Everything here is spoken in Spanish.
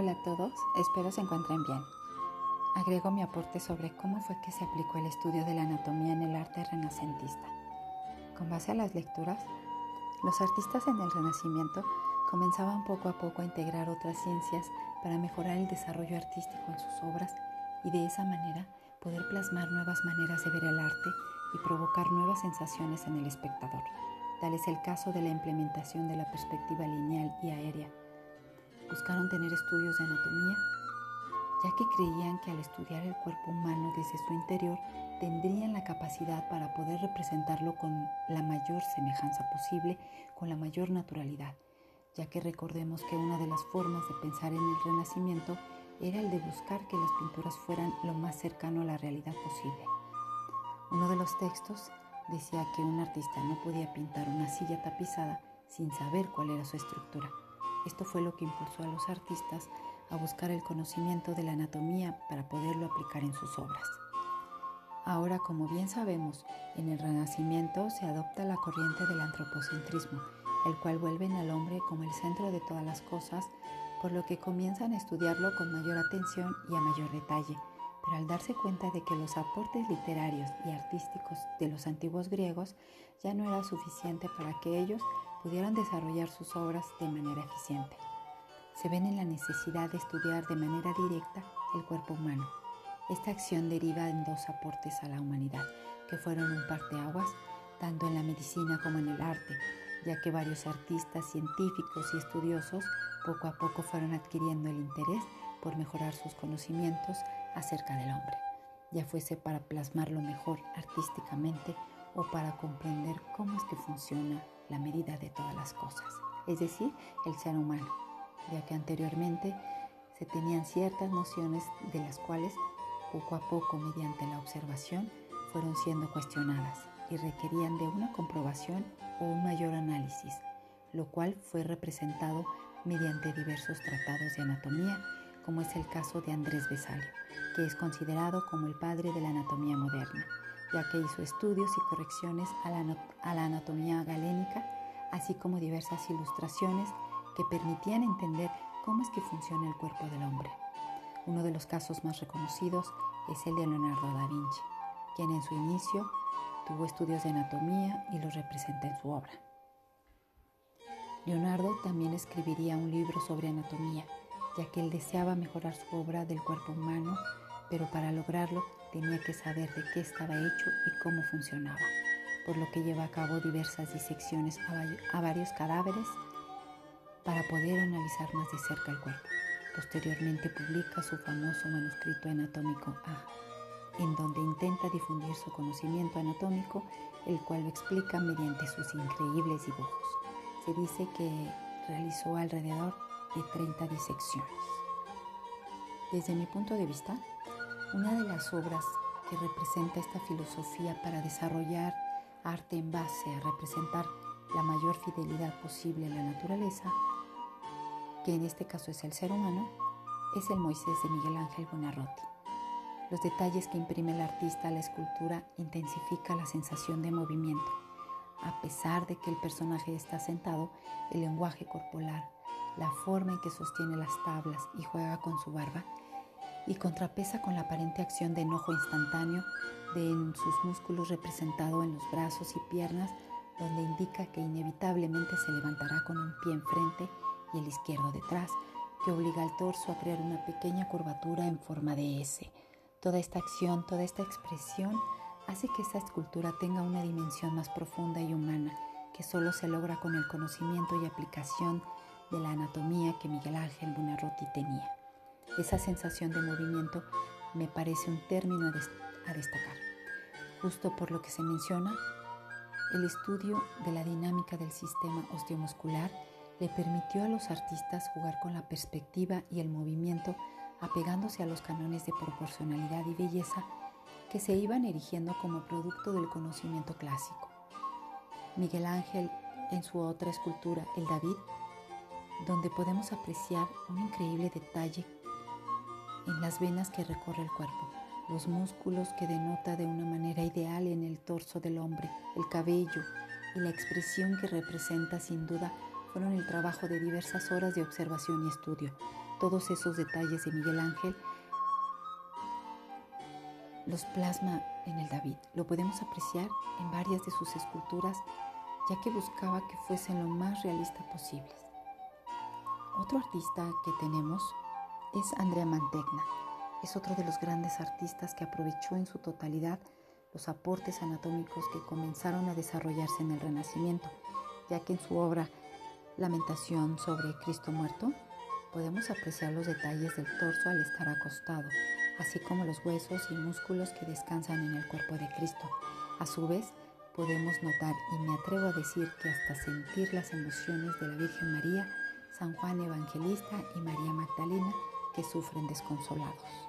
Hola a todos, espero se encuentren bien. Agrego mi aporte sobre cómo fue que se aplicó el estudio de la anatomía en el arte renacentista. Con base a las lecturas, los artistas en el Renacimiento comenzaban poco a poco a integrar otras ciencias para mejorar el desarrollo artístico en sus obras y de esa manera poder plasmar nuevas maneras de ver el arte y provocar nuevas sensaciones en el espectador. Tal es el caso de la implementación de la perspectiva lineal y aérea buscaron tener estudios de anatomía, ya que creían que al estudiar el cuerpo humano desde su interior tendrían la capacidad para poder representarlo con la mayor semejanza posible, con la mayor naturalidad, ya que recordemos que una de las formas de pensar en el Renacimiento era el de buscar que las pinturas fueran lo más cercano a la realidad posible. Uno de los textos decía que un artista no podía pintar una silla tapizada sin saber cuál era su estructura. Esto fue lo que impulsó a los artistas a buscar el conocimiento de la anatomía para poderlo aplicar en sus obras. Ahora, como bien sabemos, en el Renacimiento se adopta la corriente del antropocentrismo, el cual vuelve al hombre como el centro de todas las cosas, por lo que comienzan a estudiarlo con mayor atención y a mayor detalle. Pero al darse cuenta de que los aportes literarios y artísticos de los antiguos griegos ya no era suficiente para que ellos pudieran desarrollar sus obras de manera eficiente. Se ven en la necesidad de estudiar de manera directa el cuerpo humano. Esta acción deriva en dos aportes a la humanidad, que fueron un parteaguas, tanto en la medicina como en el arte, ya que varios artistas, científicos y estudiosos poco a poco fueron adquiriendo el interés por mejorar sus conocimientos acerca del hombre, ya fuese para plasmarlo mejor artísticamente o para comprender cómo es que funciona la medida de todas las cosas, es decir, el ser humano, ya que anteriormente se tenían ciertas nociones de las cuales poco a poco mediante la observación fueron siendo cuestionadas y requerían de una comprobación o un mayor análisis, lo cual fue representado mediante diversos tratados de anatomía, como es el caso de Andrés Besalio, que es considerado como el padre de la anatomía moderna ya que hizo estudios y correcciones a la, anatomía galénica, así como diversas ilustraciones que permitían entender cómo es que funciona el cuerpo del hombre. Uno de los casos más reconocidos es el de Leonardo da Vinci, quien en su inicio tuvo estudios de anatomía y los representa en su obra. Leonardo también escribiría un libro sobre anatomía, ya que él deseaba mejorar su obra del cuerpo humano, pero para lograrlo tenía que saber de qué estaba hecho y cómo funcionaba, por lo que lleva a cabo diversas disecciones a varios cadáveres para poder analizar más de cerca el cuerpo. Posteriormente publica su famoso manuscrito anatómico A, en donde intenta difundir su conocimiento anatómico, el cual lo explica mediante sus increíbles dibujos. Se dice que realizó alrededor de 30 disecciones. Desde mi punto de vista, una de las obras que representa esta filosofía para desarrollar arte en base a representar la mayor fidelidad posible a la naturaleza, que en este caso es el ser humano, es el Moisés de Miguel Ángel Buonarroti. Los detalles que imprime el artista a la escultura intensifica la sensación de movimiento. A pesar de que el personaje está sentado, el lenguaje corporal, la forma en que sostiene las tablas y juega con su barba, y contrapesa con la aparente acción de enojo instantáneo de sus músculos representado en los brazos y piernas, donde indica que inevitablemente se levantará con un pie enfrente y el izquierdo detrás, que obliga al torso a crear una pequeña curvatura en forma de S. Toda esta acción, toda esta expresión hace que esta escultura tenga una dimensión más profunda y humana, que solo se logra con el conocimiento y aplicación de la anatomía que Miguel Ángel Buonarroti tenía. Esa sensación de movimiento me parece un término a, destacar. Justo por lo que se menciona, el estudio de la dinámica del sistema osteomuscular le permitió a los artistas jugar con la perspectiva y el movimiento apegándose a los cánones de proporcionalidad y belleza que se iban erigiendo como producto del conocimiento clásico. Miguel Ángel, en su otra escultura, El David, donde podemos apreciar un increíble detalle en las venas que recorre el cuerpo, los músculos que denota de una manera ideal en el torso del hombre, el cabello y la expresión que representa sin duda fueron el trabajo de diversas horas de observación y estudio, todos esos detalles de Miguel Ángel los plasma en el David. Lo podemos apreciar en varias de sus esculturas, ya que buscaba que fuesen lo más realista posibles. Otro artista que tenemos es Andrea Mantegna. Es otro de los grandes artistas que aprovechó en su totalidad los aportes anatómicos que comenzaron a desarrollarse en el Renacimiento, ya que en su obra Lamentación sobre Cristo muerto podemos apreciar los detalles del torso al estar acostado, así como los huesos y músculos que descansan en el cuerpo de Cristo. A su vez, podemos notar, y me atrevo a decir que hasta sentir las emociones de la Virgen María, San Juan Evangelista y María Magdalena que sufren desconsolados.